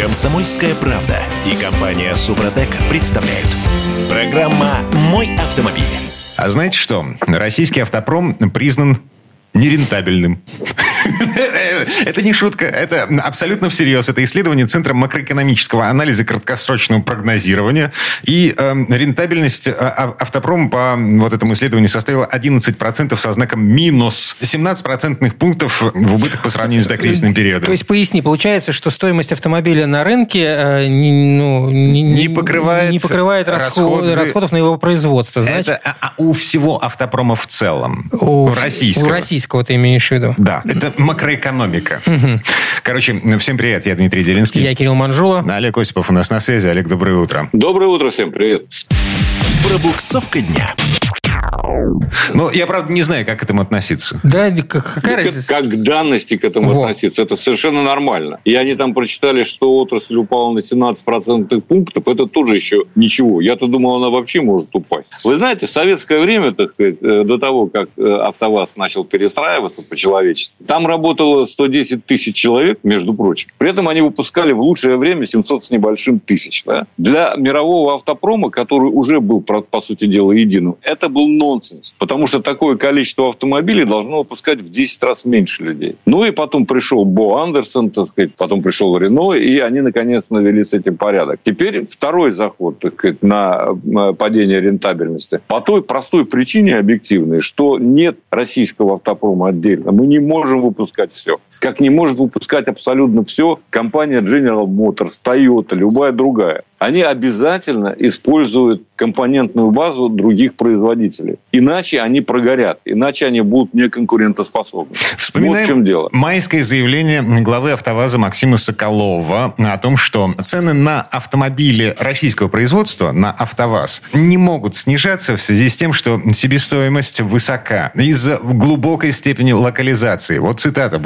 Комсомольская правда и компания Супротек представляют. Программа «Мой автомобиль». А знаете что? Российский автопром признан нерентабельным. Это не шутка, это абсолютно всерьез. Это исследование Центра макроэкономического анализа краткосрочного прогнозирования. И э, рентабельность а, автопрома по вот этому исследованию составила 11% со знаком минус. 17 процентных пунктов в убыток по сравнению с докризисным периодом. То есть, поясни, получается, что стоимость автомобиля на рынке э, не, ну, не, не, покрывает, не покрывает расходы, расходов на его производство. Значит, это а, а у всего автопрома в целом. У, у российского. У российского ты имеешь в виду? Да, это макроэкономика. Угу. Короче, всем привет, я Дмитрий Делинский. Я Кирилл Манжула. Олег Осипов у нас на связи. Олег, доброе утро. Доброе утро, всем привет. Пробуксовка дня. Ну, я, правда, не знаю, как к этому относиться. Да, какая ну, разница? Как, как к данности к этому вот. относиться. Это совершенно нормально. И они там прочитали, что отрасль упала на 17% пунктов. Это тоже еще ничего. Я-то думал, она вообще может упасть. Вы знаете, в советское время, так сказать, э, до того, как э, АвтоВАЗ начал перестраиваться по-человечески, там работало 110 тысяч человек, между прочим. При этом они выпускали в лучшее время 700 с небольшим тысяч. Да? Для мирового автопрома, который уже был, по сути дела, единым, это был нонсенс нонсенс, потому что такое количество автомобилей должно выпускать в 10 раз меньше людей. Ну и потом пришел Бо Андерсон, так сказать, потом пришел Рено, и они наконец навели с этим порядок. Теперь второй заход так сказать, на падение рентабельности. По той простой причине объективной, что нет российского автопрома отдельно. Мы не можем выпускать все. Как не может выпускать абсолютно все компания General Motors, Toyota, любая другая они обязательно используют компонентную базу других производителей. Иначе они прогорят, иначе они будут неконкурентоспособны. Вспоминаем вот в чем дело. майское заявление главы «АвтоВАЗа» Максима Соколова о том, что цены на автомобили российского производства, на «АвтоВАЗ», не могут снижаться в связи с тем, что себестоимость высока из-за глубокой степени локализации. Вот цитата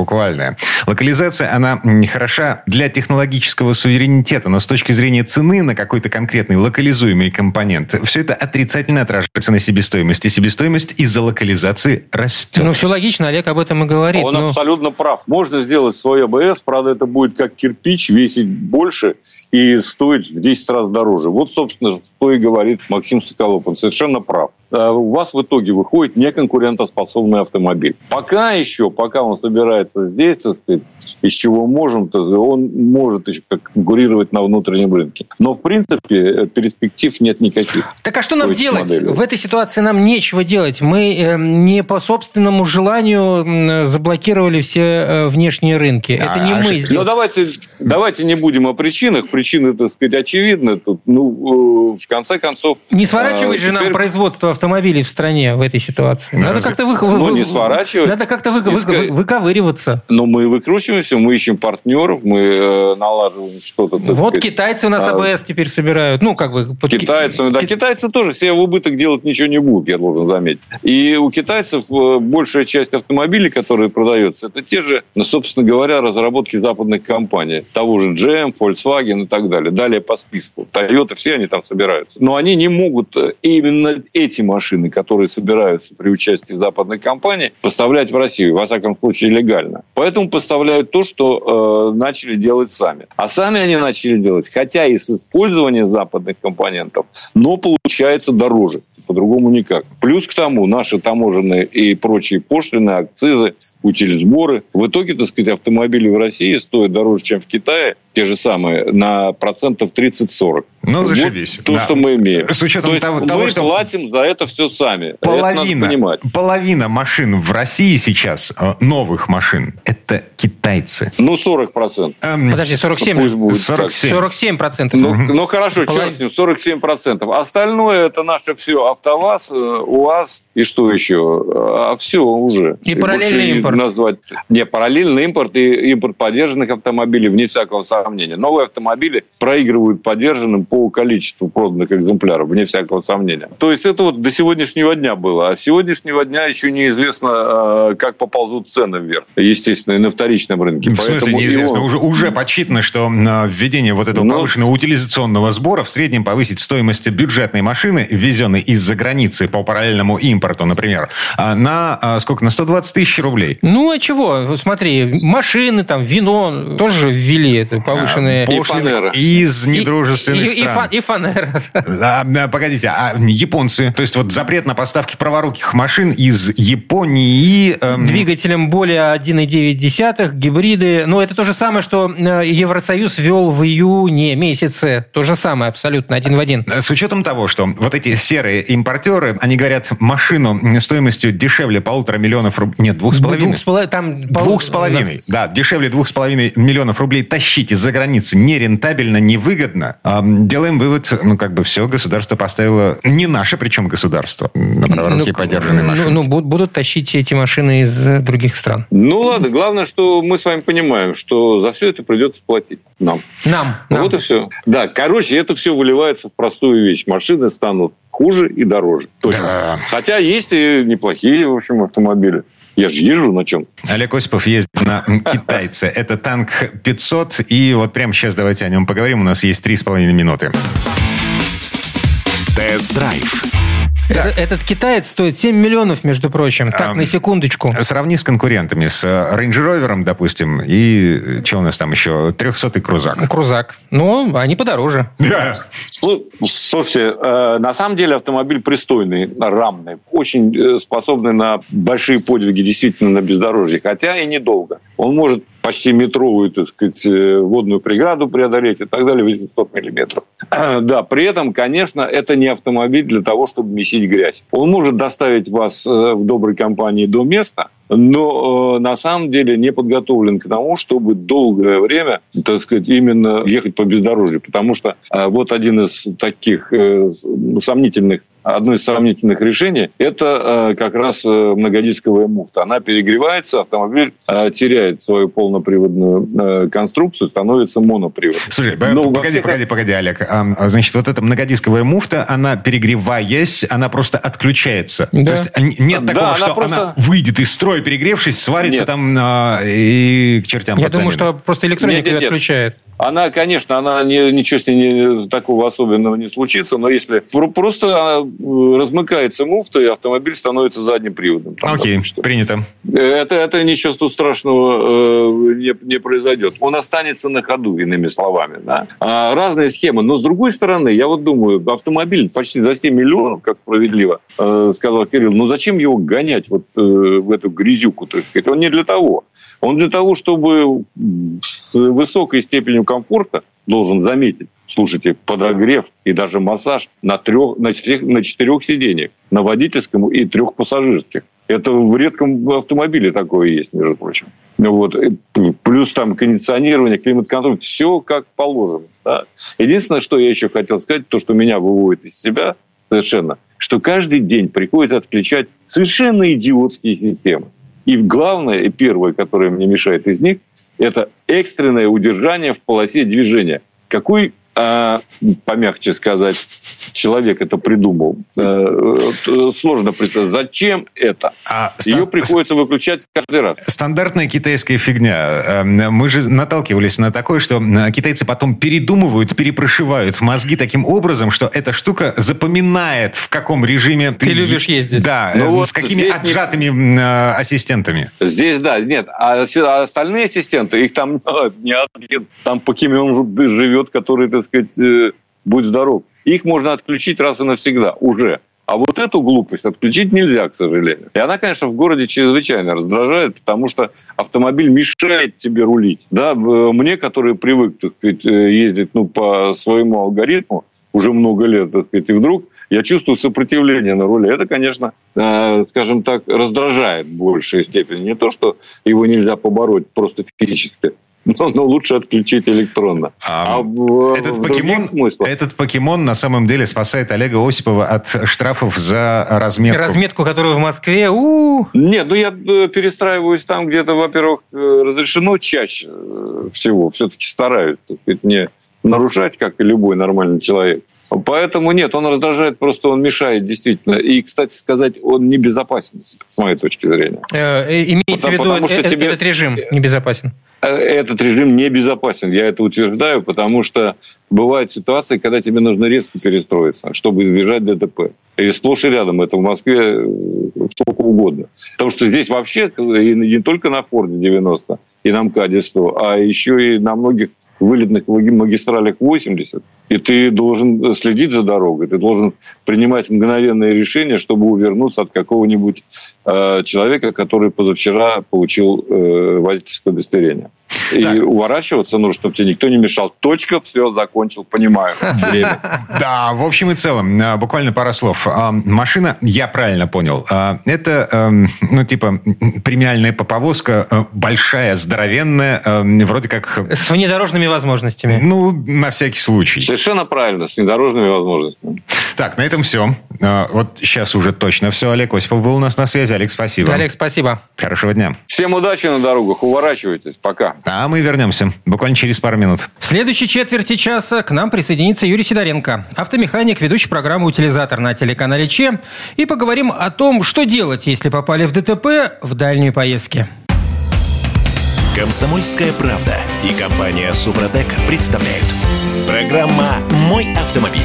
буквальная. «Локализация, она не хороша для технологического суверенитета, но с точки зрения цены на какой-то конкретный локализуемый компонент, все это отрицательно отражается на себестоимости. Себестоимость из-за локализации растет. Ну, все логично, Олег об этом и говорит. Он но... абсолютно прав. Можно сделать свой АБС, правда, это будет как кирпич, весить больше и стоить в 10 раз дороже. Вот, собственно, что и говорит Максим Соколов. Он совершенно прав. Э, у вас в итоге выходит неконкурентоспособный автомобиль. Пока еще, пока он собирается здесь, так сказать, из чего можем, то он может еще конкурировать на внутреннем рынке. Но, в принципе, э, перспектив нет никаких. Так а что нам делать? Модели. В этой ситуации нам нечего делать. Мы э, не по собственному желанию заблокировали все внешние рынки. А, Это не мы сделали. Ну, давайте, давайте не будем о причинах. Причины, так сказать, очевидны. Тут, ну, в конце концов... Не сворачивать а, же теперь... нам производство автомобилей автомобилей в стране в этой ситуации. Надо как-то вы, ну, не сворачивать. Надо как-то вы, вы, вы, выковыриваться. Но мы выкручиваемся, мы ищем партнеров, мы э, налаживаем что-то. Вот сказать. китайцы у нас АБС а, теперь собирают. Ну, как бы... Китайцы, да, китайцы тоже все в убыток делать ничего не будут, я должен заметить. И у китайцев э, большая часть автомобилей, которые продаются, это те же, ну, собственно говоря, разработки западных компаний. Того же GM, Volkswagen и так далее. Далее по списку. Toyota, все они там собираются. Но они не могут э, именно эти машины, которые собираются при участии западной компании, поставлять в Россию, во всяком случае, легально. Поэтому поставляют то, что э, начали делать сами. А сами они начали делать, хотя и с использованием западных компонентов, но получается дороже. По-другому никак. Плюс к тому, наши таможенные и прочие пошлины, акцизы, утилизборы. В итоге, так сказать, автомобили в России стоят дороже, чем в Китае, те же самые, на процентов 30-40. Ну, зашибись. Вот то, да. что мы имеем. С учетом то того, мы того, что... платим за это все сами. Половина, это надо половина машин в России сейчас, э, новых машин, это китайцы. Ну, 40%. Эм, Подожди, 47? Пусть будет 47. 47 процентов. Ну, ну, хорошо, Полов... черт с ним, 47 процентов. Остальное это наше все. АвтоВАЗ, э, УАЗ и что еще? А все уже. И, и параллельный импорт. Назвать... Не, параллельный импорт и импорт поддержанных автомобилей, вне всякого сомнения. Новые автомобили проигрывают поддержанным по количеству проданных экземпляров, вне всякого сомнения. То есть это вот до сегодняшнего дня было. А с сегодняшнего дня еще неизвестно, а, как поползут цены вверх. Естественно, и на вторичном рынке. В смысле Поэтому неизвестно? Его... Уже, уже подсчитано, что введение вот этого Но... Ну, повышенного утилизационного сбора в среднем повысит стоимость бюджетной машины, ввезенной из-за границы по параллельному импорту, например, а, на а, сколько? На 120 тысяч рублей. Ну, а чего? Смотри, машины, там, вино тоже ввели это повышенные... И фанера. Из недружественных и, стран. И, и фанера. А, погодите, а японцы, то есть вот запрет на поставки праворуких машин из Японии... Эм... Двигателем более 1,9, гибриды. Ну, это то же самое, что э, Евросоюз ввел в июне месяце. То же самое абсолютно, один в один. С учетом того, что вот эти серые импортеры, они говорят, машину стоимостью дешевле полутора миллионов рублей... Нет, двух с половиной Двух с половиной. Там двух с половиной. Да. да, дешевле двух с половиной миллионов рублей тащить из-за границы нерентабельно, невыгодно. Делаем вывод, ну, как бы все, государство поставило, не наше, причем государство, на праворуки ну, подержанные ну, машины. Ну, ну, будут тащить эти машины из других стран. Ну, ладно, главное, что мы с вами понимаем, что за все это придется платить нам. Нам. нам. Вот и все. Да, короче, это все выливается в простую вещь. Машины станут хуже и дороже. Точно. Да. Хотя есть и неплохие, в общем, автомобили. Я же езжу на чем. Олег Осипов ездит на китайце. Это танк 500. И вот прямо сейчас давайте о нем поговорим. У нас есть 3,5 минуты. Тест-драйв это, этот китаец стоит 7 миллионов, между прочим. Так, а, на секундочку. Сравни с конкурентами, с э, Range Rover, допустим, и э, что у нас там еще? 300-й крузак. Крузак. Ну, они подороже. Да. Слушайте, э, на самом деле автомобиль пристойный, рамный, очень способный на большие подвиги, действительно, на бездорожье, хотя и недолго. Он может почти метровую, так сказать, э, водную преграду преодолеть и так далее, 800 миллиметров. Да, при этом, конечно, это не автомобиль для того, чтобы месить грязь. Он может доставить вас э, в доброй компании до места, но э, на самом деле не подготовлен к тому, чтобы долгое время, так сказать, именно ехать по бездорожью. Потому что э, вот один из таких э, сомнительных одно из сомнительных решений – это э, как раз э, многодисковая муфта. Она перегревается, автомобиль э, теряет свою полноприводную конструкцию, становится моноприводом. Слушай, Но погоди, всех... погоди, погоди, Олег. А, значит, вот эта многодисковая муфта, она перегреваясь, она просто отключается. Да. То есть нет такого, да, что просто... она выйдет из строя, перегревшись, сварится нет. там и к чертям Я думаю, что просто электроника нет, нет, отключает. Она, конечно, она не, ничего с ней не, такого особенного не случится, но если просто э, размыкается муфта, и автомобиль становится задним приводом. Там, Окей, допустим. принято. Это, это ничего тут страшного э, не, не произойдет. Он останется на ходу, иными словами. Да? А, разные схемы. Но, с другой стороны, я вот думаю, автомобиль почти за 7 миллионов, как справедливо э, сказал Кирилл, ну зачем его гонять вот э, в эту грязюку? Так сказать? Он не для того. Он для того, чтобы с высокой степенью комфорта, должен заметить, слушайте, подогрев и даже массаж на, трех, на, четырех, на четырех сиденьях, на водительском и трех пассажирских. Это в редком автомобиле такое есть, между прочим. Вот. Плюс там кондиционирование, климат-контроль, все как положено. Да. Единственное, что я еще хотел сказать, то, что меня выводит из себя совершенно, что каждый день приходится отключать совершенно идиотские системы. И главное, и первое, которое мне мешает из них, это экстренное удержание в полосе движения. Какой а, помягче сказать, человек это придумал. Э, э, сложно представить, зачем это. А Ее стан... приходится выключать каждый раз. Стандартная китайская фигня. Эм, мы же наталкивались на такое, что э, китайцы потом передумывают, перепрошивают мозги таким образом, что эта штука запоминает, в каком режиме ты, ты любишь ездить. Да, ну вот с какими отжатыми не... ассистентами. Здесь, да, нет. А остальные ассистенты, их там не один. Там покемон живет, который, так сказать, будь здоров. Их можно отключить раз и навсегда уже. А вот эту глупость отключить нельзя, к сожалению. И она, конечно, в городе чрезвычайно раздражает, потому что автомобиль мешает тебе рулить. Да, мне, который привык так сказать, э, ездить ну, по своему алгоритму уже много лет, так сказать, и вдруг я чувствую сопротивление на руле. Это, конечно, э, скажем так, раздражает в большей степени. Не то, что его нельзя побороть просто физически, но, но лучше отключить электронно. А, а в, этот, в покемон, этот покемон на самом деле спасает Олега Осипова от штрафов за разметку. Разметку, которую в Москве... У-у-у. Нет, ну я э, перестраиваюсь там, где-то, во-первых, э, разрешено чаще э, всего. Все-таки стараюсь не нарушать, как и любой нормальный человек. Поэтому нет, он раздражает, просто он мешает действительно. И, кстати сказать, он небезопасен, с моей точки зрения. Э, имеется потому, в виду, потому, что э, тебе... этот режим небезопасен? Этот режим небезопасен. Я это утверждаю, потому что бывают ситуации, когда тебе нужно резко перестроиться, чтобы избежать ДТП. И сплошь и рядом это в Москве сколько угодно. Потому что здесь вообще и не только на Форде 90 и на МКАДе 100, а еще и на многих вылетных магистралях 80, и ты должен следить за дорогой, ты должен принимать мгновенные решения, чтобы увернуться от какого-нибудь э, человека, который позавчера получил э, водительское удостоверение. И так. уворачиваться нужно, чтобы тебе никто не мешал. Точка, все, закончил, понимаю. Время. Да, в общем и целом, а, буквально пара слов. А, машина, я правильно понял, а, это, эм, ну, типа, премиальная поповозка, большая, здоровенная, вроде как... С внедорожными возможностями. Ну, на всякий случай. Совершенно правильно, с внедорожными возможностями. Так, на этом все. Вот сейчас уже точно все. Олег Осипов был у нас на связи. Олег, спасибо. Олег, спасибо. Хорошего дня. Всем удачи на дорогах, уворачивайтесь. Пока. А мы вернемся буквально через пару минут. В следующей четверти часа к нам присоединится Юрий Сидоренко, автомеханик, ведущий программы «Утилизатор» на телеканале ЧЕ. И поговорим о том, что делать, если попали в ДТП в дальние поездки. Комсомольская правда и компания «Супротек» представляют. Программа «Мой автомобиль».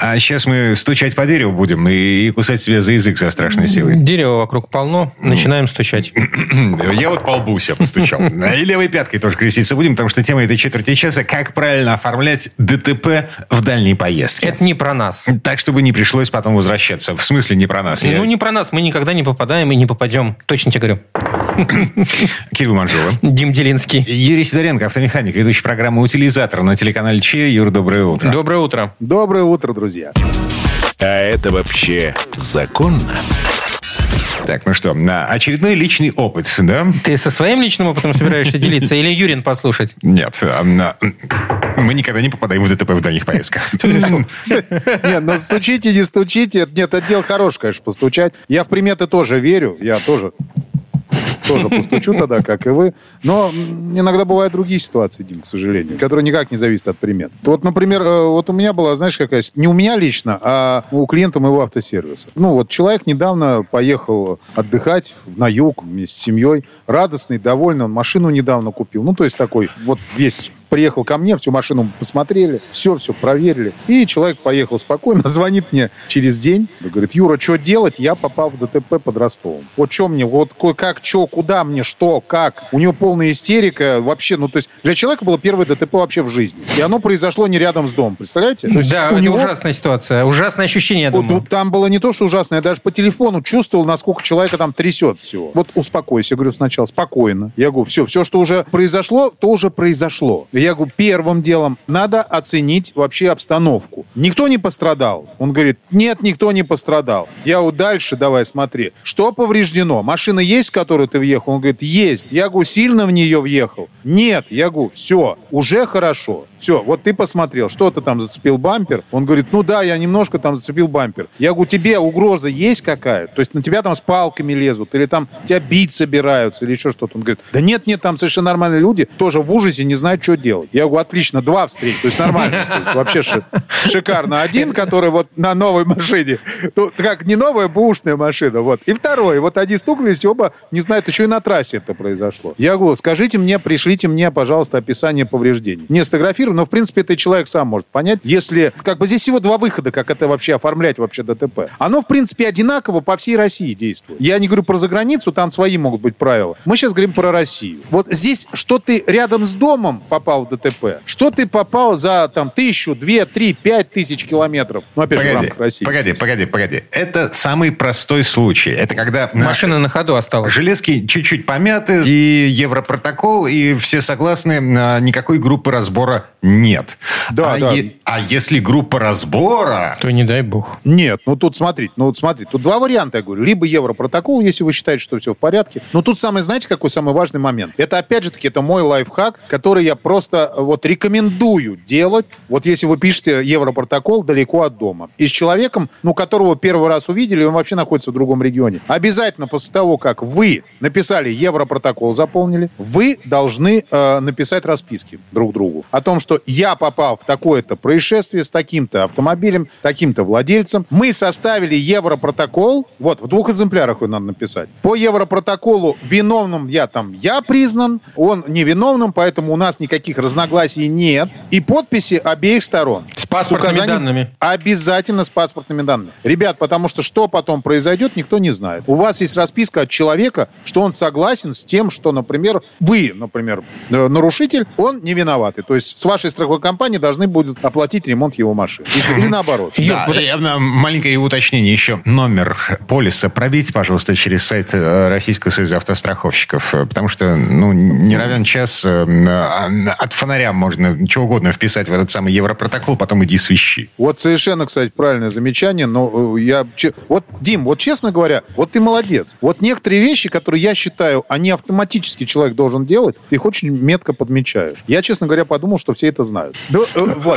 А сейчас мы стучать по дереву будем и, и кусать себя за язык со страшной силой. Дерево вокруг полно, начинаем стучать. Я вот по лбу себя постучал. И левой пяткой тоже креститься будем, потому что тема этой четверти часа – как правильно оформлять ДТП в дальней поездке. Это не про нас. Так, чтобы не пришлось потом возвращаться. В смысле не про нас? Ну, Я... не про нас. Мы никогда не попадаем и не попадем. Точно тебе говорю. Кирилл Манжула. Дим Делинский. Юрий Сидоренко, автомеханик, ведущий программы «Утилизатор» на телеканале ЧЕ. Юр, доброе утро. Доброе утро. Доброе утро, друзья. А это вообще законно? Так, ну что, на очередной личный опыт, да? Ты со своим личным опытом собираешься делиться или Юрин послушать? Нет, а, мы никогда не попадаем в ДТП в дальних поездках. Нет, ну стучите, не стучите. Нет, это дело хорошее, конечно, постучать. Я в приметы тоже верю. Я тоже тоже постучу тогда, как и вы. Но иногда бывают другие ситуации, Дим, к сожалению, которые никак не зависят от примет. Вот, например, э, вот у меня была, знаешь, какая не у меня лично, а у клиента моего автосервиса. Ну, вот человек недавно поехал отдыхать на юг вместе с семьей, радостный, довольный, он машину недавно купил. Ну, то есть такой вот весь приехал ко мне, всю машину посмотрели, все, все проверили. И человек поехал спокойно, звонит мне через день, говорит, Юра, что делать? Я попал в ДТП под Ростовом. Вот что мне, вот как, что, куда мне, что, как? У него полная истерика вообще, ну то есть для человека было первое ДТП вообще в жизни. И оно произошло не рядом с домом, представляете? То есть да, у это него... ужасная ситуация, ужасное ощущение, я думаю. Вот, там было не то, что ужасное, я даже по телефону чувствовал, насколько человека там трясет всего. Вот успокойся, говорю сначала, спокойно. Я говорю, все, все, что уже произошло, то уже произошло я говорю, первым делом надо оценить вообще обстановку. Никто не пострадал? Он говорит, нет, никто не пострадал. Я говорю, дальше давай смотри. Что повреждено? Машина есть, в которую ты въехал? Он говорит, есть. Я говорю, сильно в нее въехал? Нет. Я говорю, все, уже хорошо. Все, вот ты посмотрел, что ты там зацепил бампер. Он говорит, ну да, я немножко там зацепил бампер. Я говорю, тебе угроза есть какая? То есть на тебя там с палками лезут, или там тебя бить собираются, или еще что-то. Он говорит, да нет, нет, там совершенно нормальные люди, тоже в ужасе не знают, что делать. Я говорю, отлично, два встреч, то есть нормально. То есть вообще ши- шикарно. Один, который вот на новой машине, то, как не новая, бушная машина, вот. И второй, вот они стукнулись, оба не знают, еще и на трассе это произошло. Я говорю, скажите мне, пришлите мне, пожалуйста, описание повреждений. Не сфотографирую, но, в принципе, это человек сам может понять, если... Как бы здесь всего два выхода, как это вообще оформлять вообще ДТП. Оно, в принципе, одинаково по всей России действует. Я не говорю про заграницу, там свои могут быть правила. Мы сейчас говорим про Россию. Вот здесь, что ты рядом с домом попал в ДТП, что ты попал за там тысячу, две, три, пять тысяч километров. Ну, опять погоди, же, в рамках России. Погоди, погоди, погоди. Это самый простой случай. Это когда... Машина на ходу осталась. Железки чуть-чуть помяты, и Европротокол, и все согласны, никакой группы разбора нет. Да, а, да. Е- а если группа разбора... То не дай бог. Нет, ну тут смотрите, ну вот смотрите, тут два варианта, я говорю. Либо Европротокол, если вы считаете, что все в порядке. Но тут самый, знаете, какой самый важный момент? Это, опять же таки, это мой лайфхак, который я просто вот рекомендую делать. Вот если вы пишете Европротокол далеко от дома. И с человеком, ну, которого первый раз увидели, он вообще находится в другом регионе. Обязательно после того, как вы написали Европротокол, заполнили, вы должны э, написать расписки друг другу о том, что я попал в такое-то происшествие, с таким-то автомобилем, таким-то владельцем. Мы составили европротокол, вот, в двух экземплярах его надо написать. По европротоколу виновным я там, я признан, он невиновным, поэтому у нас никаких разногласий нет. И подписи обеих сторон. С паспортными указанием- данными. Обязательно с паспортными данными. Ребят, потому что что потом произойдет, никто не знает. У вас есть расписка от человека, что он согласен с тем, что, например, вы, например, э, нарушитель, он не виноватый. То есть с вашей страховой компании должны будут оплатить ремонт его машины. Или- наоборот. Да, э, маленькое уточнение еще. Номер полиса пробейте, пожалуйста, через сайт э, Российского союза автостраховщиков. э, Потому что, ну, не равен час э, от фонаря можно чего угодно вписать в этот самый европротокол, потом иди свищи. Вот совершенно, кстати, правильное замечание, но я... Вот, Дим, вот честно говоря, вот ты молодец. Вот некоторые вещи, которые я считаю, они автоматически человек должен делать, ты их очень метко подмечаешь. Я, честно говоря, подумал, что все это знают. Э.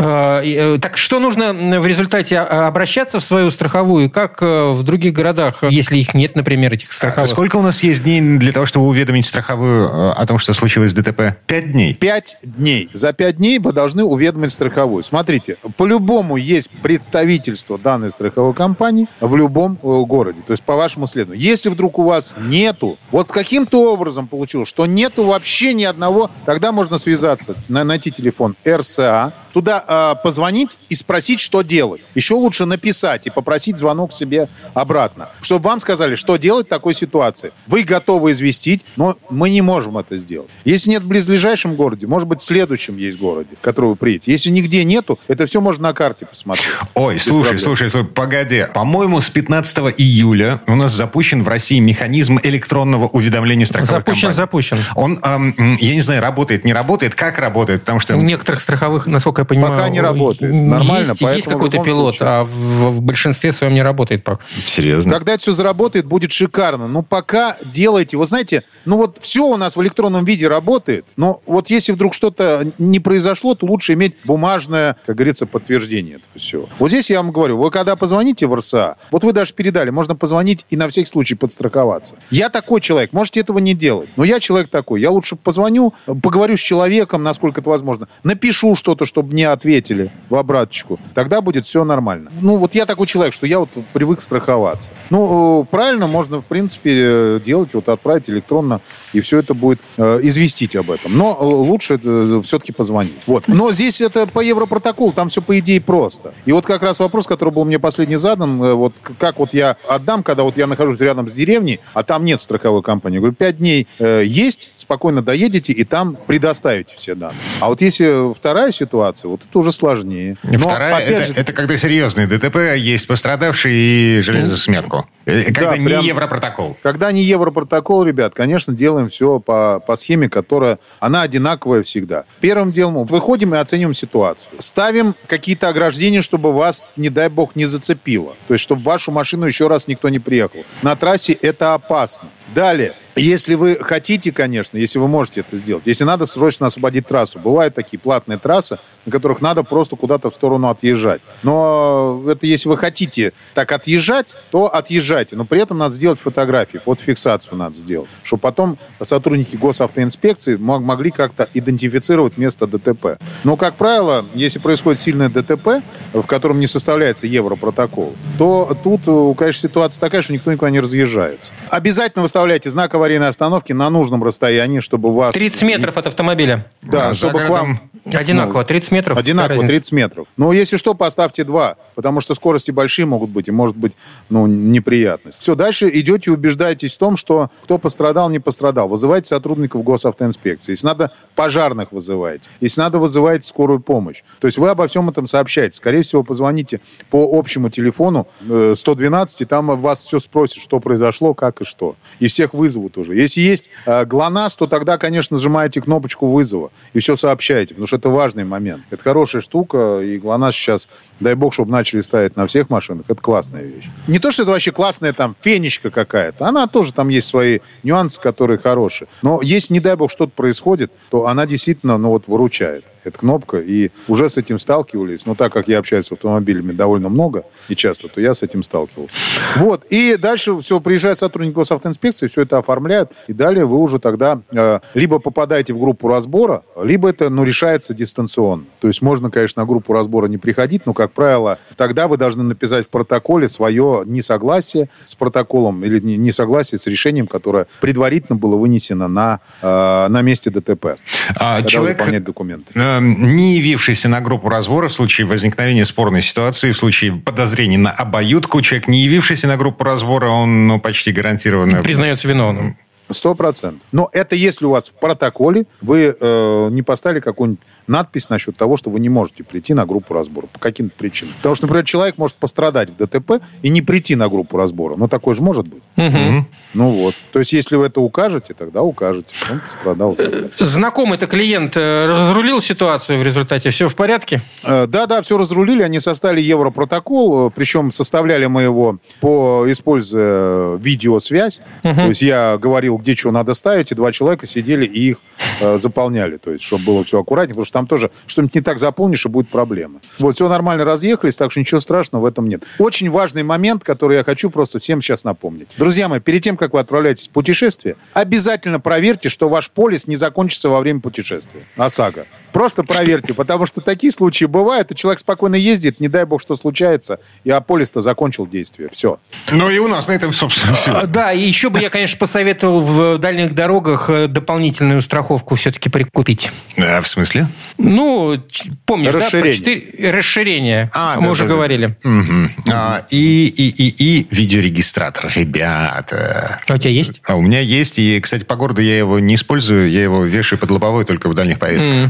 А, э, Так что нужно в результате а, обращаться в свою страховую? Как э, в других городах, если их нет, например, этих страховых? Сколько у нас есть дней для того, чтобы уведомить страховую э, о том, что случилось ДТП? Пять дней. Пять дней. За пять дней вы должны уведомить страховую. Смотрите, по-любому есть представительство данной страховой компании в любом э, городе. То есть по вашему следованию. Если вдруг у вас нету, вот каким-то образом получилось, что нету вообще ни одного, тогда можно связаться, на- найти телефон РСА, туда э, позвонить и спросить, что делать. Еще лучше написать и попросить звонок себе обратно, чтобы вам сказали, что делать в такой ситуации. Вы готовы известить, но мы не можем это сделать. Если нет в близлежащем городе, может быть, в следующем есть городе, в который вы приедете. Если нигде нету, это все можно на карте посмотреть. Ой, слушай, проблем. слушай, слушай, погоди. По-моему, с 15 июля у нас запущен в России механизм электронного уведомления страховой Запущен, компании. запущен. Он, эм, я не знаю, работает, не работает, как работает, потому что... У некоторых страховых, насколько я понимаю, Пока не работает. есть- Нормально, Есть, поэтому в какой-то пилот, случае. а в, в большинстве своем не работает пока. Серьезно? Когда это все заработает, будет шикарно. Но пока делайте. Вы знаете, ну вот все у нас в электронном виде работает, но вот если вдруг что-то не произошло, то лучше иметь бумажное, как говорится, подтверждение этого всего. Вот здесь я вам говорю, вы когда позвоните в РСА, вот вы даже передали, можно позвонить и на всякий случай подстраховаться. Я такой человек, можете этого не делать, но я человек такой. Я лучше позвоню, поговорю с человеком, насколько это возможно, напишу что-то, чтобы мне ответили в обраточку. Тогда будет все нормально. Ну, вот я такой человек, что я вот привык страховаться. Ну, э, правильно, можно, в принципе, э, делать, вот отправить электронно, и все это будет э, известить об этом. Но э, лучше все-таки позвонить. Вот. Но здесь это по европротоколу, там все по идее просто. И вот как раз вопрос, который был мне последний задан, вот как вот я отдам, когда вот я нахожусь рядом с деревней, а там нет страховой компании. Говорю, пять дней э, есть, спокойно доедете и там предоставите все данные. А вот если вторая ситуация, вот это уже сложнее. Но, Вторая, опять это, же, это когда серьезный ДТП, есть пострадавший и железосметку. Э, Когда Да, не прям- европротокол. Когда не европротокол, ребят, конечно, делаем все по, по схеме, которая, она одинаковая всегда. Первым делом выходим и оцениваем ситуацию. Ставим какие-то ограждения, чтобы вас, не дай бог, не зацепило. То есть, чтобы вашу машину еще раз никто не приехал. На трассе это опасно. Далее. Если вы хотите, конечно, если вы можете это сделать, если надо срочно освободить трассу, бывают такие платные трассы, на которых надо просто куда-то в сторону отъезжать. Но это если вы хотите так отъезжать, то отъезжайте. Но при этом надо сделать фотографии, фотофиксацию надо сделать, чтобы потом сотрудники госавтоинспекции мог- могли как-то идентифицировать место ДТП. Но, как правило, если происходит сильное ДТП, в котором не составляется европротокол, то тут, э, конечно, ситуация такая, что никто никуда не разъезжается. Обязательно выставляйте знак аварийной остановки на нужном расстоянии, чтобы вас... 30 метров от автомобиля. Да, А за чтобы к вам... Одинаково, 30 метров. Одинаково, Какая разница? 30 метров. Но если что, поставьте два, потому что скорости большие могут быть, и может быть ну, неприятность. Все, дальше идете и убеждаетесь в том, что кто пострадал, не пострадал. Вызывайте сотрудников госавтоинспекции. Если надо, пожарных вызывайте. Если надо, вызывайте скорую помощь. То есть вы обо всем этом сообщаете. Скорее всего, позвоните по общему телефону э, 112, и там вас все спросят, что произошло, как и что. И всех вызовут уже. Если есть э, ГЛОНАСС, то тогда, конечно, нажимаете кнопочку вызова и все сообщаете, потому что это важный момент. Это хорошая штука, и ГЛОНАСС сейчас, дай бог, чтобы начали ставить на всех машинах, это классная вещь. Не то, что это вообще классная там фенечка какая-то, она тоже там есть свои нюансы, которые хорошие. Но если, не дай бог, что-то происходит, то она действительно, ну вот, выручает эта кнопка, и уже с этим сталкивались. Но так как я общаюсь с автомобилями довольно много и часто, то я с этим сталкивался. Вот, и дальше все, приезжает сотрудник госавтоинспекции, все это оформляют, и далее вы уже тогда э, либо попадаете в группу разбора, либо это, ну, решается решается дистанционно. То есть можно, конечно, на группу разбора не приходить, но, как правило, тогда вы должны написать в протоколе свое несогласие с протоколом или несогласие с решением, которое предварительно было вынесено на, э, на месте ДТП. А человек, заполнять документы. Э, не явившийся на группу разбора в случае возникновения спорной ситуации, в случае подозрений на обоюдку, человек, не явившийся на группу разбора, он ну, почти гарантированно... Признается виновным. Сто процентов. Но это если у вас в протоколе вы э, не поставили какую-нибудь надпись насчет того, что вы не можете прийти на группу разбора по каким-то причинам. Потому что, например, человек может пострадать в ДТП и не прийти на группу разбора. Ну, такое же может быть. Угу. Ну вот. То есть, если вы это укажете, тогда укажете, что он пострадал. Знакомый-то клиент э, разрулил ситуацию в результате? Все в порядке? Э, да, да, все разрулили. Они составили европротокол. Э, Причем составляли мы его, по, используя видеосвязь. Угу. То есть, я говорил, где что надо ставить, и два человека сидели и их э, заполняли. То есть, чтобы было все аккуратнее. Потому что там тоже что-нибудь не так заполнишь, и будет проблема. Вот, все нормально разъехались, так что ничего страшного в этом нет. Очень важный момент, который я хочу просто всем сейчас напомнить. Друзья мои, перед тем, как вы отправляетесь в путешествие, обязательно проверьте, что ваш полис не закончится во время путешествия. ОСАГО. Просто проверьте, потому что такие случаи бывают, и человек спокойно ездит, не дай бог, что случается, и а полис-то закончил действие. Все. Ну и у нас на этом, собственно, все. А, да, и еще бы я, конечно, посоветовал в дальних дорогах э, дополнительную страховку все-таки прикупить. А, в смысле? Ну, помнишь, расширение. да, про 4... расширение. А, Мы да, уже да, говорили. Угу. А, и, и, и, и видеорегистратор, ребята. А у тебя есть? А у меня есть. И, кстати, по городу я его не использую. Я его вешаю под лобовой только в дальних поездках. Mm.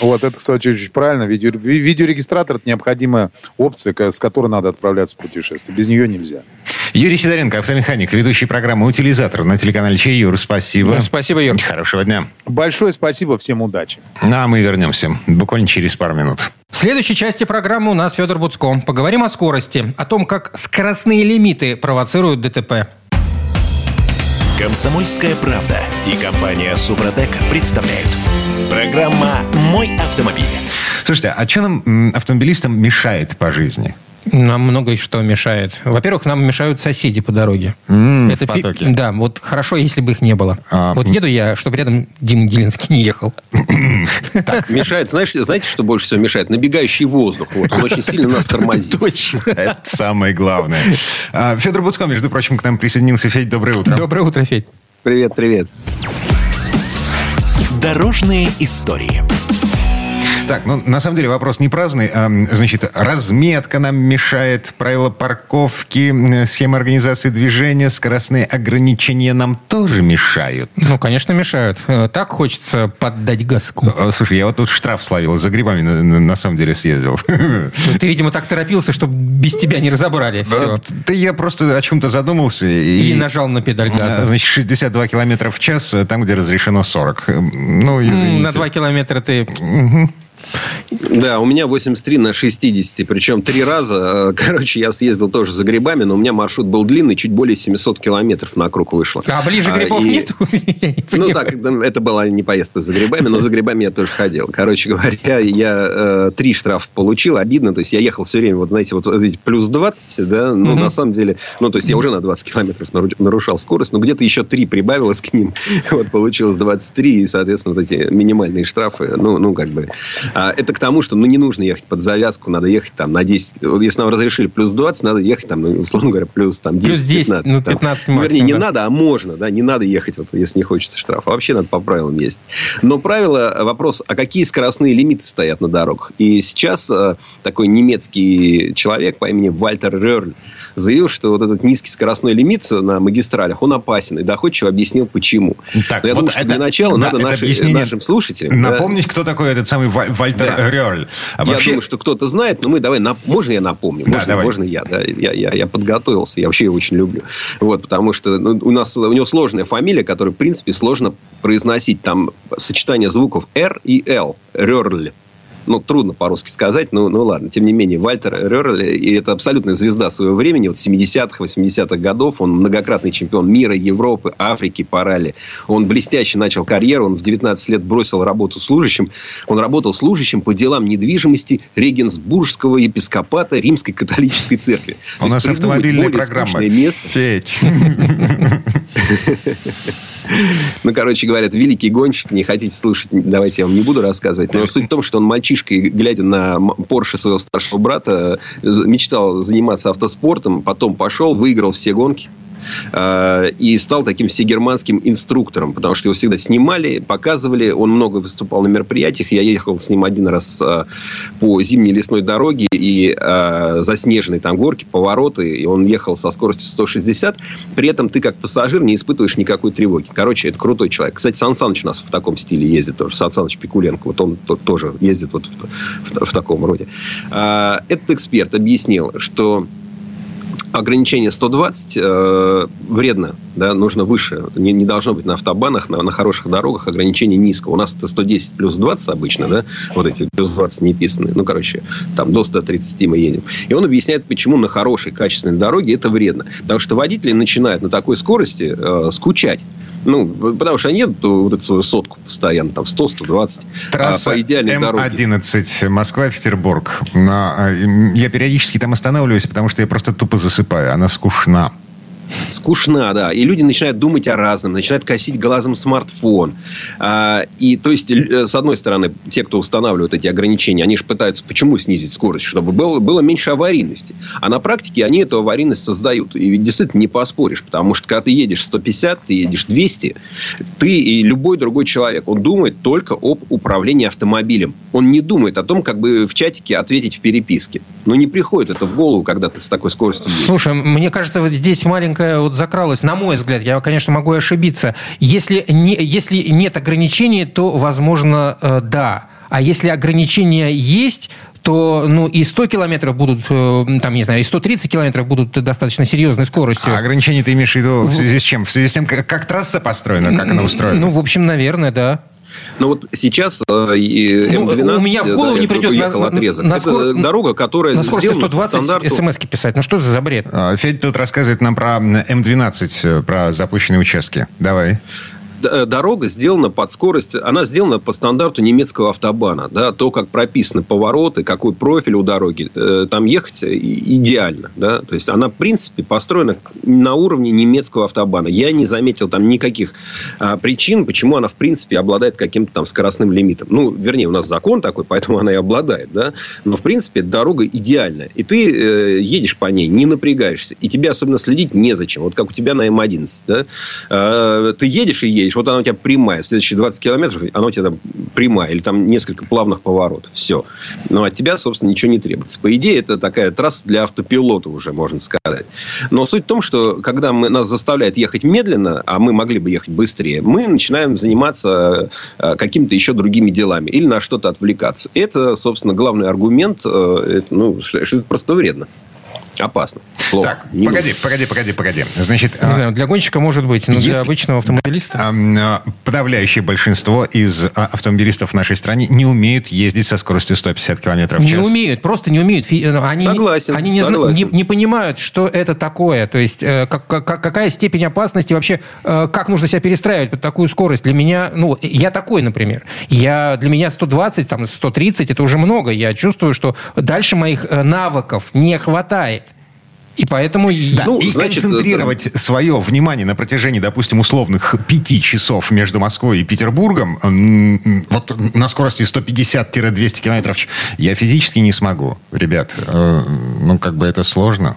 Вот, это, кстати, очень правильно. Видео, видеорегистратор – это необходимая опция, с которой надо отправляться в путешествие. Без нее нельзя. Юрий Сидоренко, автомеханик, ведущий программы «Утилизатор» на телеканале Чей. Юр, спасибо. Спасибо, Юр. Хорошего дня. Большое спасибо, всем удачи. Ну, а мы вернемся буквально через пару минут. В следующей части программы у нас Федор Буцко. Поговорим о скорости, о том, как скоростные лимиты провоцируют ДТП. Комсомольская правда и компания Супротек представляют. Программа «Мой автомобиль». Слушайте, а что нам, автомобилистам, мешает по жизни? Нам много что мешает. Во-первых, нам мешают соседи по дороге. Mm, Это в потоке. Пи- да, вот хорошо, если бы их не было. А, вот еду я, чтобы рядом Дима Дилинский не ехал. Так, мешает, знаешь, знаете, что больше всего мешает? Набегающий воздух. Вот, он очень сильно нас тормозит. Точно. Это самое главное. А, Федор Буцко, между прочим, к нам присоединился. Федь, доброе утро. Доброе утро, Федь. Привет, привет. Дорожные истории. Так, ну, на самом деле вопрос не праздный. А, значит, разметка нам мешает, правила парковки, схема организации движения, скоростные ограничения нам тоже мешают. Ну, конечно, мешают. Э, так хочется поддать газку. Э, слушай, я вот тут штраф словил, за грибами на, на самом деле съездил. Ну, ты, видимо, так торопился, чтобы без тебя не разобрали. Да, да я просто о чем-то задумался. И, и нажал на педаль газа. Значит, 62 километра в час, там, где разрешено 40. Ну, извините. На 2 километра ты... Угу. Да, у меня 83 на 60. Причем три раза. Э, короче, я съездил тоже за грибами, но у меня маршрут был длинный, чуть более 700 километров на круг вышло. А ближе а, грибов и... нет? Ну так, это была не поездка за грибами, но за грибами я тоже ходил. Короче говоря, я э, три штрафа получил. Обидно. То есть я ехал все время, вот знаете, вот плюс 20, да, угу. на самом деле, ну то есть я уже на 20 километров нарушал скорость, но где-то еще три прибавилось к ним. Вот получилось 23, и, соответственно, вот эти минимальные штрафы, ну, ну как бы а, это к тому, что ну, не нужно ехать под завязку, надо ехать там на 10. Если нам разрешили плюс 20, надо ехать там, ну, условно говоря, плюс там 10-15. Плюс 10, 15, ну, 15 там. максимум, Вернее, не да. надо, а можно, да, не надо ехать, вот, если не хочется штрафа. Вообще надо по правилам ездить. Но правило, вопрос, а какие скоростные лимиты стоят на дорогах? И сейчас э, такой немецкий человек по имени Вальтер Рерль заявил, что вот этот низкий скоростной лимит на магистралях, он опасен. И доходчиво объяснил, почему. Так, Но я вот думаю, что это, для начала да, надо наши, нашим слушателям... Напомнить, да, кто такой этот самый Вальтер да. Рёрль. А я вообще... думаю, что кто-то знает, но мы давай... Нап... Можно я напомню? Да, можно, давай. можно я? Да? Я, я, я подготовился, я вообще его очень люблю. Вот, потому что ну, у нас у него сложная фамилия, которую, в принципе, сложно произносить. Там сочетание звуков R и L. Рёрль ну, трудно по-русски сказать, но ну ладно. Тем не менее, Вальтер Рерли, и это абсолютная звезда своего времени, вот 70-х, 80-х годов, он многократный чемпион мира, Европы, Африки по ралли. Он блестяще начал карьеру, он в 19 лет бросил работу служащим. Он работал служащим по делам недвижимости Регенсбургского епископата Римской католической церкви. У нас автомобильная программа. Место. Федь. Ну, короче говоря, великий гонщик, не хотите слушать, давайте я вам не буду рассказывать. Но суть в том, что он мальчишкой, глядя на Порше своего старшего брата, мечтал заниматься автоспортом, потом пошел, выиграл все гонки. Э, и стал таким всегерманским инструктором, потому что его всегда снимали, показывали, он много выступал на мероприятиях, я ехал с ним один раз э, по зимней лесной дороге и э, заснеженной там горки, повороты, и он ехал со скоростью 160, при этом ты как пассажир не испытываешь никакой тревоги. Короче, это крутой человек. Кстати, Сан Саныч у нас в таком стиле ездит тоже, Сан Саныч Пикуленко, вот он тоже ездит вот в, в, в таком роде. Этот эксперт объяснил, что ограничение 120 э, вредно, да, нужно выше. Не, не должно быть на автобанах, на, на хороших дорогах ограничение низко. У нас это 110 плюс 20 обычно, да, вот эти плюс 20 не писаны. Ну, короче, там до 130 мы едем. И он объясняет, почему на хорошей, качественной дороге это вредно. Потому что водители начинают на такой скорости э, скучать. Ну, потому что они едут вот эту свою сотку постоянно, там 100, 120. Трасса а по идеальной М11 дороге. Москва-Петербург. Я периодически там останавливаюсь, потому что я просто тупо засыпаю. Она скучна. Скучна, да. И люди начинают думать о разном, начинают косить глазом смартфон. А, и то есть, э, с одной стороны, те, кто устанавливают эти ограничения, они же пытаются почему снизить скорость, чтобы было, было меньше аварийности. А на практике они эту аварийность создают. И ведь действительно не поспоришь, потому что когда ты едешь 150, ты едешь 200, ты и любой другой человек, он думает только об управлении автомобилем. Он не думает о том, как бы в чатике ответить в переписке. Но не приходит это в голову, когда ты с такой скоростью едешь. Слушай, мне кажется, вот здесь маленькая маленькая вот закралась, на мой взгляд, я, конечно, могу ошибиться. Если, не, если нет ограничений, то, возможно, э, да. А если ограничения есть, то ну, и 100 километров будут, э, там, не знаю, и 130 километров будут достаточно серьезной скоростью. А ограничения ты имеешь в виду в связи с чем? В связи с тем, как, как трасса построена, как она устроена? Ну, в общем, наверное, да. Ну вот сейчас э, М12... Ну, у меня в голову да, не придет уехал на, отрезок. На, скор... Это дорога, которая на скорости 120 стандарту... смс писать. Ну что это за бред? А, Федь тут рассказывает нам про М12, э, про запущенные участки. Давай. Э, дорога сделана под скорость, она сделана по стандарту немецкого автобана. Да, то, как прописаны повороты, какой профиль у дороги, э, там ехать идеально. Да? То есть, она, в принципе, построена на уровне немецкого автобана. Я не заметил там никаких а, причин, почему она, в принципе, обладает каким-то там скоростным лимитом. Ну, вернее, у нас закон такой, поэтому она и обладает. Да? Но, в принципе, дорога идеальная. И ты э, едешь по ней, не напрягаешься. И тебе особенно следить незачем. Вот как у тебя на М11. Да? Э, ты едешь и едешь, вот она у тебя прямая, следующие 20 километров, она у тебя там прямая, или там несколько плавных поворотов, все. Но от тебя, собственно, ничего не требуется. По идее, это такая трасса для автопилота уже, можно сказать. Но суть в том, что когда мы, нас заставляют ехать медленно, а мы могли бы ехать быстрее, мы начинаем заниматься э, какими-то еще другими делами или на что-то отвлекаться. Это, собственно, главный аргумент, э, это, ну, что это просто вредно. Опасно. Плохо. Так, не погоди, нужно. погоди, погоди, погоди. Значит, не а, знаю, для гонщика может быть, но если, для обычного автомобилиста... А, подавляющее большинство из а, автомобилистов в нашей стране не умеют ездить со скоростью 150 км в час. Не умеют, просто не умеют. Э, они, согласен, Они не, согласен. Не, не понимают, что это такое. То есть, э, как, как, какая степень опасности вообще, э, как нужно себя перестраивать под такую скорость. Для меня, ну, я такой, например. Я, для меня 120, там, 130 это уже много. Я чувствую, что дальше моих навыков не хватает. И поэтому... Да, ну, и значит, концентрировать да. свое внимание на протяжении, допустим, условных пяти часов между Москвой и Петербургом вот на скорости 150-200 километров я физически не смогу. Ребят, э, ну, как бы это сложно.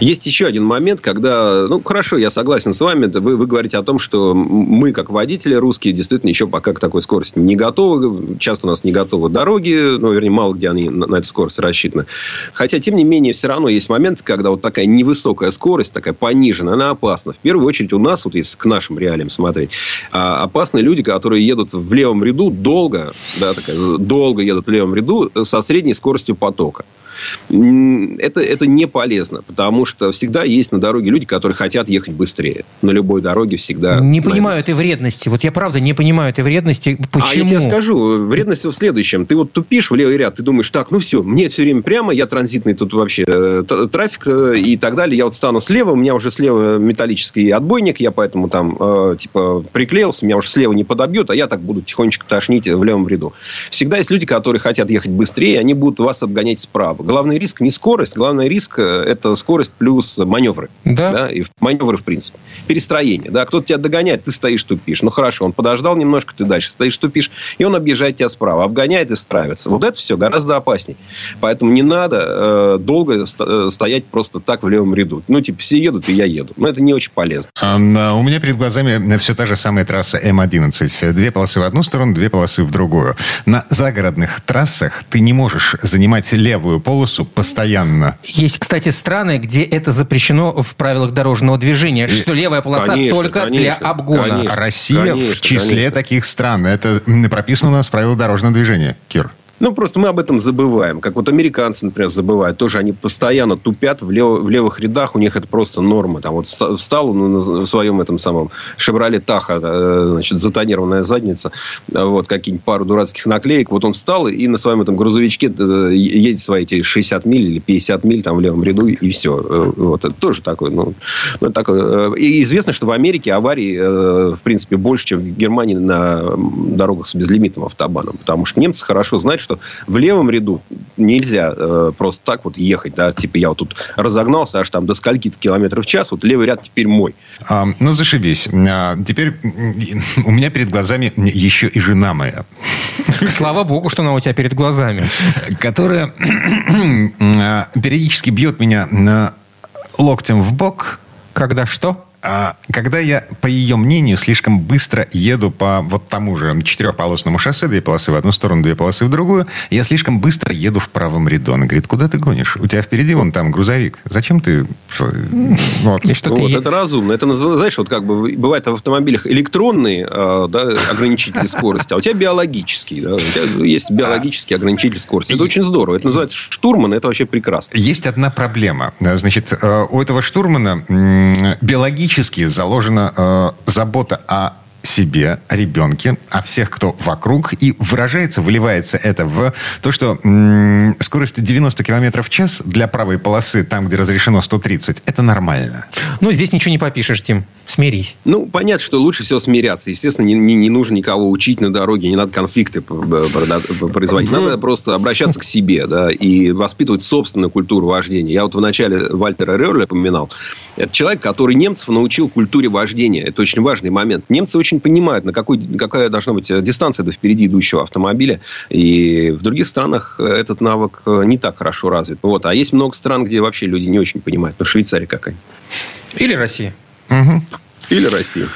Есть еще один момент, когда, ну, хорошо, я согласен с вами, вы, вы говорите о том, что мы, как водители русские, действительно еще пока к такой скорости не готовы. Часто у нас не готовы дороги, ну, вернее, мало где они на, на эту скорость рассчитаны. Хотя, тем не менее, все равно есть момент, когда вот такая невысокая скорость, такая пониженная, она опасна. В первую очередь у нас, вот если к нашим реалиям смотреть, а, опасны люди, которые едут в левом ряду долго, да, такая, долго едут в левом ряду со средней скоростью потока это, это не полезно, потому что всегда есть на дороге люди, которые хотят ехать быстрее. На любой дороге всегда... Не понимаю этой вредности. Вот я правда не понимаю этой вредности. Почему? А я тебе скажу. Вредность в следующем. Ты вот тупишь в левый ряд, ты думаешь, так, ну все, мне все время прямо, я транзитный тут вообще э, трафик э, и так далее. Я вот стану слева, у меня уже слева металлический отбойник, я поэтому там э, типа приклеился, меня уже слева не подобьют, а я так буду тихонечко тошнить в левом ряду. Всегда есть люди, которые хотят ехать быстрее, они будут вас обгонять справа Главный риск не скорость, главный риск э, – это скорость плюс маневры. Да. да и маневры, в принципе. Перестроение. Да, кто-то тебя догоняет, ты стоишь, тупишь. Ну, хорошо, он подождал немножко, ты дальше стоишь, тупишь, и он объезжает тебя справа, обгоняет и стравится. Вот это все гораздо опаснее. Поэтому не надо э, долго э, стоять просто так в левом ряду. Ну, типа, все едут, и я еду. Но это не очень полезно. А, у меня перед глазами все та же самая трасса М11. Две полосы в одну сторону, две полосы в другую. На загородных трассах ты не можешь занимать левую полосу постоянно. Есть, кстати, страны, где это запрещено в правилах дорожного движения, и... что левая полоса конечно, только конечно, для обгона. Конечно, Россия конечно, в числе конечно. таких стран. Это прописано у нас в правилах дорожного движения, Кир. Ну, просто мы об этом забываем. Как вот американцы, например, забывают. Тоже они постоянно тупят в, лев, в левых рядах. У них это просто норма. Там вот встал ну, в своем этом самом Шевроле Таха, э, значит, затонированная задница, вот, какие-нибудь пару дурацких наклеек. Вот он встал и на своем этом грузовичке э, едет свои эти 60 миль или 50 миль там в левом ряду, и все. Э, вот, это тоже такое. Ну, ну такое. И известно, что в Америке аварий, в принципе, больше, чем в Германии на дорогах с безлимитным автобаном. Потому что немцы хорошо знают, что что в левом ряду нельзя э, просто так вот ехать, да, типа я вот тут разогнался аж там до скольки-то километров в час, вот левый ряд теперь мой. А, ну, зашибись. А, теперь у меня перед глазами еще и жена моя. Слава богу, что она у тебя перед глазами. Которая а, периодически бьет меня локтем в бок. Когда что? А когда я, по ее мнению, слишком быстро еду по вот тому же четырехполосному шоссе, две полосы в одну сторону, две полосы в другую, я слишком быстро еду в правом ряду. Она говорит, куда ты гонишь? У тебя впереди вон там грузовик. Зачем ты... Вот. И что ну, ты... вот, это разумно. Это, знаешь, вот как бы бывает в автомобилях электронные э, да, ограничители скорости, а у тебя биологические. Да? У тебя есть биологический ограничитель скорости. Это очень здорово. Это называется штурман, это вообще прекрасно. Есть одна проблема. Значит, э, у этого штурмана биологический генетически заложена э, забота о себе, о ребенке, о всех, кто вокруг, и выражается, выливается это в то, что м- скорость 90 км в час для правой полосы, там, где разрешено 130, это нормально. Ну, здесь ничего не попишешь, Тим. Смирись. Ну, понятно, что лучше всего смиряться. Естественно, не, не, не нужно никого учить на дороге, не надо конфликты производить. Надо просто обращаться к себе, да, и воспитывать собственную культуру вождения. Я вот в начале Вальтера Рерля поминал. Это человек, который немцев научил культуре вождения. Это очень важный момент. Немцы очень понимают, на какой, какая должна быть дистанция до впереди идущего автомобиля. И в других странах этот навык не так хорошо развит. Вот. А есть много стран, где вообще люди не очень понимают. Ну, Швейцария какая. Или Россия. Угу. Или Россия.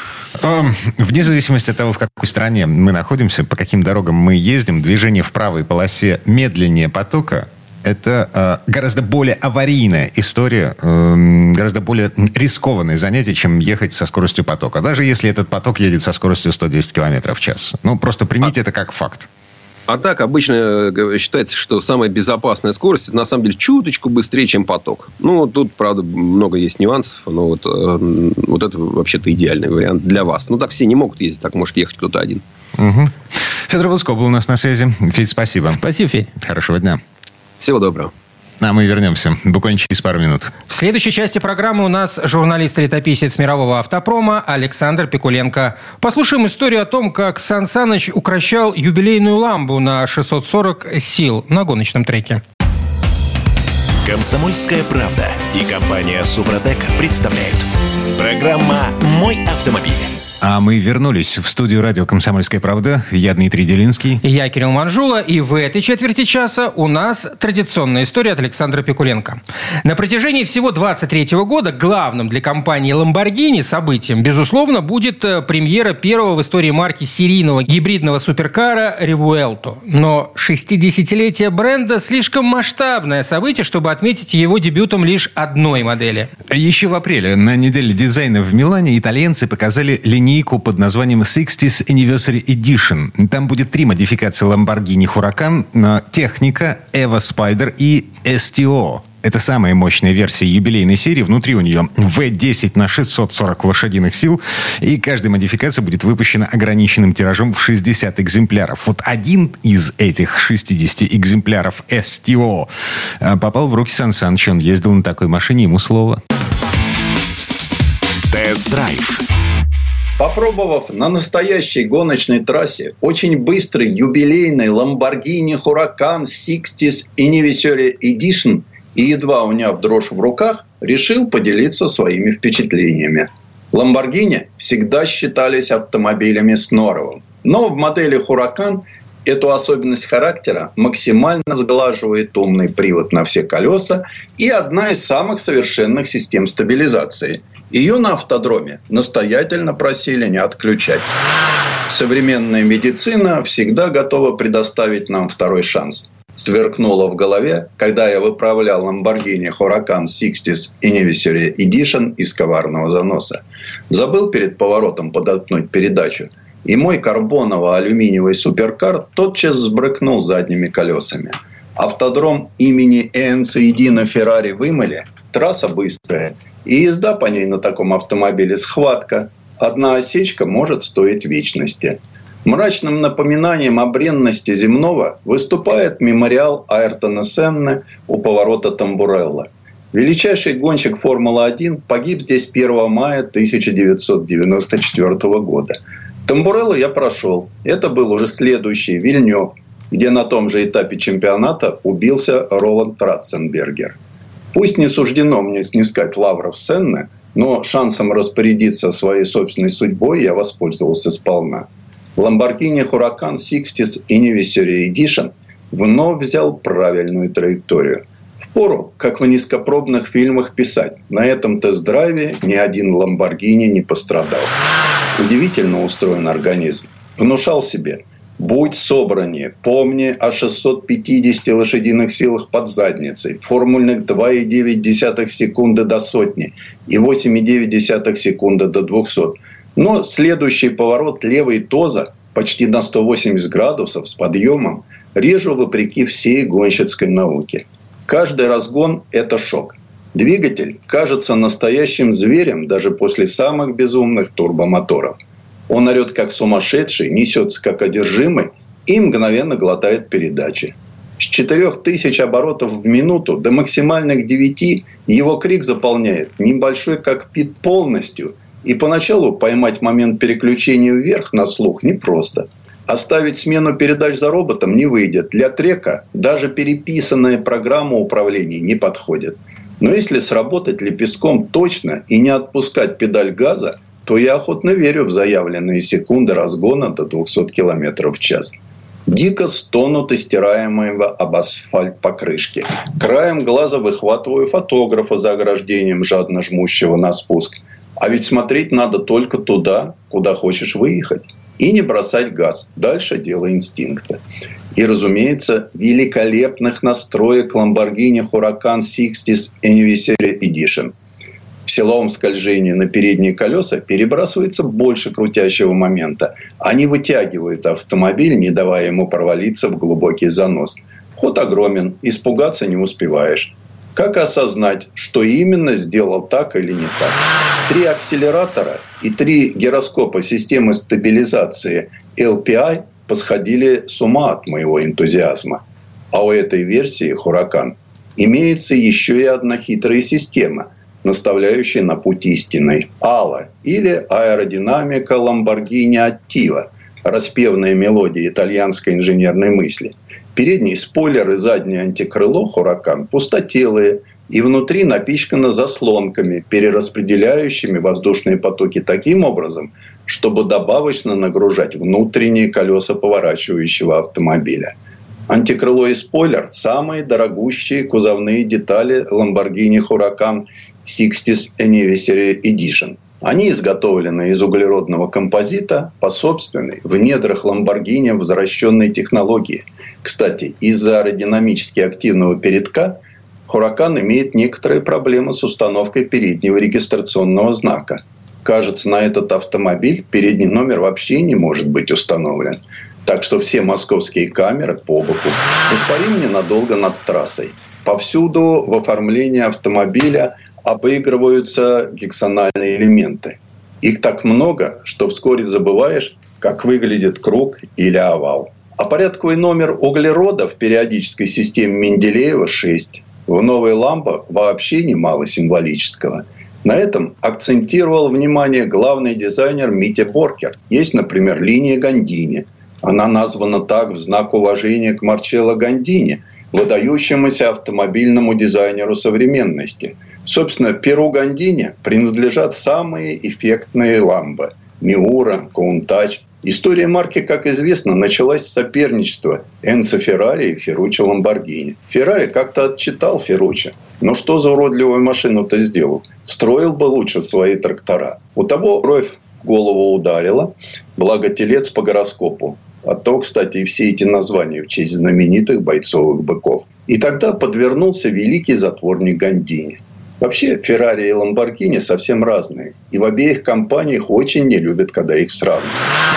Вне зависимости от того, в какой стране мы находимся, по каким дорогам мы ездим, движение в правой полосе медленнее потока это э, гораздо более аварийная история, э, гораздо более рискованное занятие, чем ехать со скоростью потока. Даже если этот поток едет со скоростью 110 км в час. Ну, просто примите а... это как факт. А так обычно э, считается, что самая безопасная скорость это на самом деле чуточку быстрее, чем поток. Ну, тут, правда, много есть нюансов, но вот, э, вот это вообще-то идеальный вариант для вас. Ну, так все не могут ездить, так может ехать кто-то один. Угу. Федор Буцко был у нас на связи. Федь, спасибо. Спасибо, Федь. Хорошего дня. Всего доброго. А мы вернемся буквально через пару минут. В следующей части программы у нас журналист-летописец мирового автопрома Александр Пикуленко. Послушаем историю о том, как Сан Саныч укращал юбилейную ламбу на 640 сил на гоночном треке. Комсомольская правда и компания Супротек представляют. Программа «Мой автомобиль». А мы вернулись в студию радио «Комсомольская правда». Я Дмитрий Делинский. Я Кирилл Манжула. И в этой четверти часа у нас традиционная история от Александра Пикуленко. На протяжении всего 23 года главным для компании Lamborghini событием, безусловно, будет э, премьера первого в истории марки серийного гибридного суперкара Revuelto. Но 60-летие бренда слишком масштабное событие, чтобы отметить его дебютом лишь одной модели. Еще в апреле на неделе дизайна в Милане итальянцы показали линейку линейку под названием 60th Anniversary Edition. Там будет три модификации Lamborghini Huracan, техника, Eva Spider и STO. Это самая мощная версия юбилейной серии. Внутри у нее V10 на 640 лошадиных сил. И каждая модификация будет выпущена ограниченным тиражом в 60 экземпляров. Вот один из этих 60 экземпляров STO э, попал в руки Сан Саныча. Он ездил на такой машине, ему слово. Тест-драйв Попробовав на настоящей гоночной трассе очень быстрый юбилейный Lamborghini Huracan 60 Anniversary Edition и едва уняв дрожь в руках, решил поделиться своими впечатлениями. Lamborghini всегда считались автомобилями с норовом. Но в модели Huracan эту особенность характера максимально сглаживает умный привод на все колеса и одна из самых совершенных систем стабилизации – ее на автодроме настоятельно просили не отключать. Современная медицина всегда готова предоставить нам второй шанс. Сверкнуло в голове, когда я выправлял Lamborghini Huracan 60 Anniversary Edition из коварного заноса. Забыл перед поворотом подоткнуть передачу. И мой карбоново-алюминиевый суперкар тотчас сбрыкнул задними колесами. Автодром имени Энца Едина Феррари вымыли. Трасса быстрая. И езда по ней на таком автомобиле схватка. Одна осечка может стоить вечности. Мрачным напоминанием о бренности земного выступает мемориал Айртона Сенны у поворота Тамбурелла. Величайший гонщик Формулы-1 погиб здесь 1 мая 1994 года. Тамбурелло я прошел. Это был уже следующий Вильнев, где на том же этапе чемпионата убился Роланд Тратценбергер. Пусть не суждено мне снискать лавров Сенны, но шансом распорядиться своей собственной судьбой я воспользовался сполна. Lamborghini Huracan 60 Anniversary Edition вновь взял правильную траекторию. Впору, как в низкопробных фильмах, писать. На этом тест-драйве ни один Lamborghini не пострадал. Удивительно устроен организм. Внушал себе – Будь собраннее, помни о 650 лошадиных силах под задницей, формульных 2,9 секунды до сотни и 8,9 секунды до 200. Но следующий поворот левой тоза почти на 180 градусов с подъемом режу вопреки всей гонщицкой науке. Каждый разгон – это шок. Двигатель кажется настоящим зверем даже после самых безумных турбомоторов – он орет как сумасшедший, несется как одержимый и мгновенно глотает передачи. С 4000 оборотов в минуту до максимальных 9 его крик заполняет небольшой кокпит полностью. И поначалу поймать момент переключения вверх на слух непросто. Оставить смену передач за роботом не выйдет. Для трека даже переписанная программа управления не подходит. Но если сработать лепестком точно и не отпускать педаль газа, то я охотно верю в заявленные секунды разгона до 200 км в час. Дико стонут истираемого об асфальт покрышки. Краем глаза выхватываю фотографа за ограждением, жадно жмущего на спуск. А ведь смотреть надо только туда, куда хочешь выехать. И не бросать газ. Дальше дело инстинкта. И, разумеется, великолепных настроек Lamborghini Huracan 60 Anniversary Edition – в силовом скольжении на передние колеса перебрасывается больше крутящего момента. Они вытягивают автомобиль, не давая ему провалиться в глубокий занос. Ход огромен, испугаться не успеваешь. Как осознать, что именно сделал так или не так? Три акселератора и три гироскопа системы стабилизации LPI посходили с ума от моего энтузиазма. А у этой версии «Хуракан» имеется еще и одна хитрая система – наставляющий на путь истинный. Алла или аэродинамика Ламборгини Аттива, распевная мелодия итальянской инженерной мысли. Передний спойлер и заднее антикрыло «Хуракан» пустотелые и внутри напичкано заслонками, перераспределяющими воздушные потоки таким образом, чтобы добавочно нагружать внутренние колеса поворачивающего автомобиля. Антикрыло и спойлер – самые дорогущие кузовные детали Lamborghini Huracan 60th Anniversary Edition. Они изготовлены из углеродного композита по собственной, в недрах Lamborghini возвращенной технологии. Кстати, из-за аэродинамически активного передка Huracan имеет некоторые проблемы с установкой переднего регистрационного знака. Кажется, на этот автомобиль передний номер вообще не может быть установлен. Так что все московские камеры по боку воспарим ненадолго над трассой. Повсюду в оформлении автомобиля обыгрываются гексональные элементы. Их так много, что вскоре забываешь, как выглядит круг или овал. А порядковый номер углерода в периодической системе Менделеева 6. В новой лампе вообще немало символического. На этом акцентировал внимание главный дизайнер Митя Боркер. Есть, например, линия Гандини. Она названа так в знак уважения к Марчелло Гандини, выдающемуся автомобильному дизайнеру современности. Собственно, Перу Гандини принадлежат самые эффектные ламбы – Миура, Каунтач, История марки, как известно, началась с соперничества Энцо Феррари и Ферруччи Ламборгини. Феррари как-то отчитал Ферруччи. Но что за уродливую машину-то сделал? Строил бы лучше свои трактора. У того кровь в голову ударила, благо телец по гороскопу. А то, кстати, и все эти названия в честь знаменитых бойцовых быков. И тогда подвернулся великий затворник Гандини. Вообще, Феррари и Ламборгини совсем разные. И в обеих компаниях очень не любят, когда их сравнивают.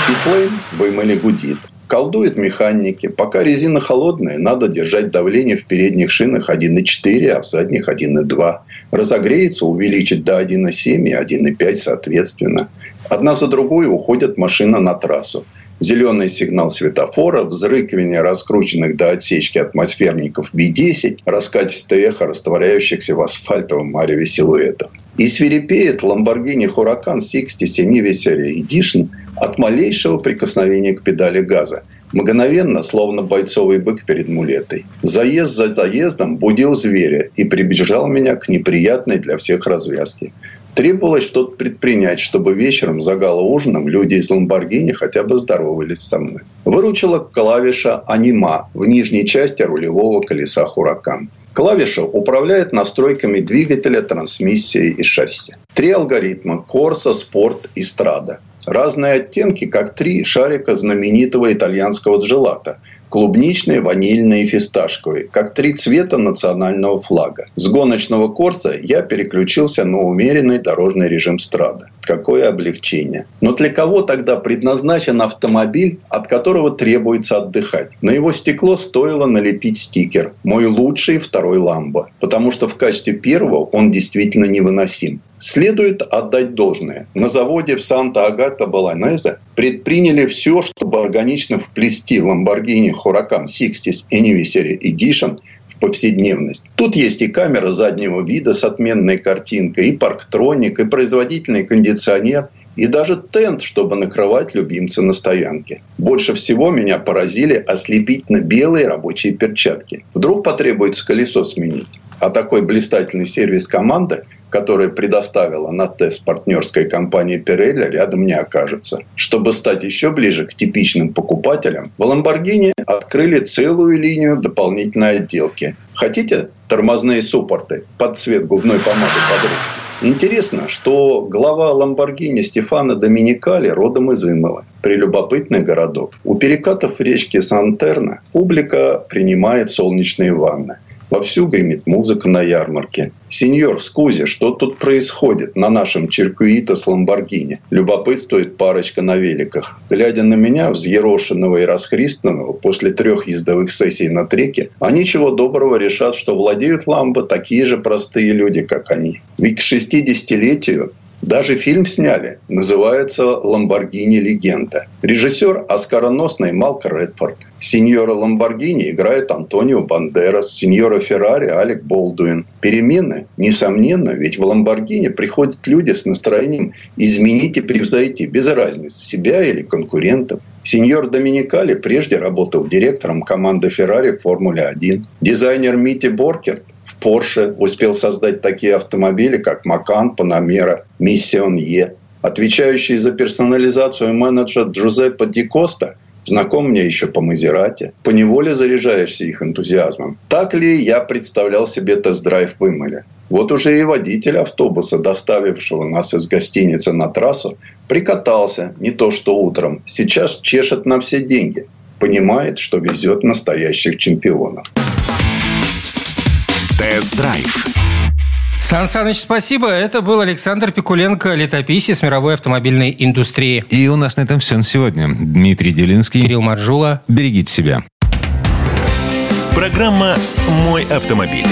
Питлейн вымыли гудит. Колдуют механики. Пока резина холодная, надо держать давление в передних шинах 1,4, а в задних 1,2. Разогреется, увеличить до 1,7 и 1,5 соответственно. Одна за другой уходит машина на трассу зеленый сигнал светофора, взрыкивание раскрученных до отсечки атмосферников V10, раскатистое эхо растворяющихся в асфальтовом мареве силуэтов. И свирепеет Lamborghini Huracan 60 Anniversary Edition от малейшего прикосновения к педали газа. Мгновенно, словно бойцовый бык перед мулетой. Заезд за заездом будил зверя и прибежал меня к неприятной для всех развязке. Требовалось что-то предпринять, чтобы вечером за ужином люди из Ламборгини хотя бы здоровались со мной. Выручила клавиша «Анима» в нижней части рулевого колеса «Хуракан». Клавиша управляет настройками двигателя, трансмиссии и шасси. Три алгоритма – Corsa, Sport и Strada. Разные оттенки, как три шарика знаменитого итальянского джелата – клубничный, ванильный и фисташковый, как три цвета национального флага. С гоночного корса я переключился на умеренный дорожный режим страда. Какое облегчение. Но для кого тогда предназначен автомобиль, от которого требуется отдыхать? На его стекло стоило налепить стикер «Мой лучший второй Ламбо», потому что в качестве первого он действительно невыносим. Следует отдать должное. На заводе в Санта-Агата-Баланезе предприняли все, чтобы органично вплести Lamborghini Huracan 60 Anniversary Edition в повседневность. Тут есть и камера заднего вида с отменной картинкой, и парктроник, и производительный кондиционер, и даже тент, чтобы накрывать любимца на стоянке. Больше всего меня поразили ослепительно белые рабочие перчатки. Вдруг потребуется колесо сменить. А такой блистательный сервис команды – которая предоставила на тест партнерская компания Pirelli, рядом не окажется. Чтобы стать еще ближе к типичным покупателям, в Lamborghini открыли целую линию дополнительной отделки. Хотите тормозные суппорты под цвет губной помады подружки? Интересно, что глава Ламборгини Стефана Доминикали родом из Имела, прелюбопытный городок. У перекатов речки Сантерна публика принимает солнечные ванны. Вовсю гремит музыка на ярмарке. «Сеньор, скузи, что тут происходит на нашем Черкуита с Ламборгини?» Любопытствует парочка на великах. Глядя на меня, взъерошенного и расхристанного, после трех ездовых сессий на треке, они чего доброго решат, что владеют Ламбо такие же простые люди, как они. Ведь к 60-летию даже фильм сняли. Называется «Ламборгини. Легенда». Режиссер оскароносный Малк Редфорд. Сеньора Ламборгини играет Антонио Бандерас. Сеньора Феррари Алек Болдуин. Перемены? Несомненно, ведь в Ламборгини приходят люди с настроением изменить и превзойти, без разницы, себя или конкурентов. Сеньор Доминикали прежде работал директором команды Феррари в Формуле-1. Дизайнер Мити Боркерт в Porsche успел создать такие автомобили, как Макан, Панамера, Миссион Е. Отвечающий за персонализацию менеджер Джузеппе Ди Коста знаком мне еще по Мазерати. Поневоле заряжаешься их энтузиазмом. Так ли я представлял себе тест-драйв в Имоле? Вот уже и водитель автобуса, доставившего нас из гостиницы на трассу, прикатался, не то что утром. Сейчас чешет на все деньги. Понимает, что везет настоящих чемпионов. Тест-драйв. Сан Саныч, спасибо. Это был Александр Пикуленко, летописец мировой автомобильной индустрии. И у нас на этом все на сегодня. Дмитрий Делинский. Кирилл Маржула. Берегите себя. Программа «Мой автомобиль».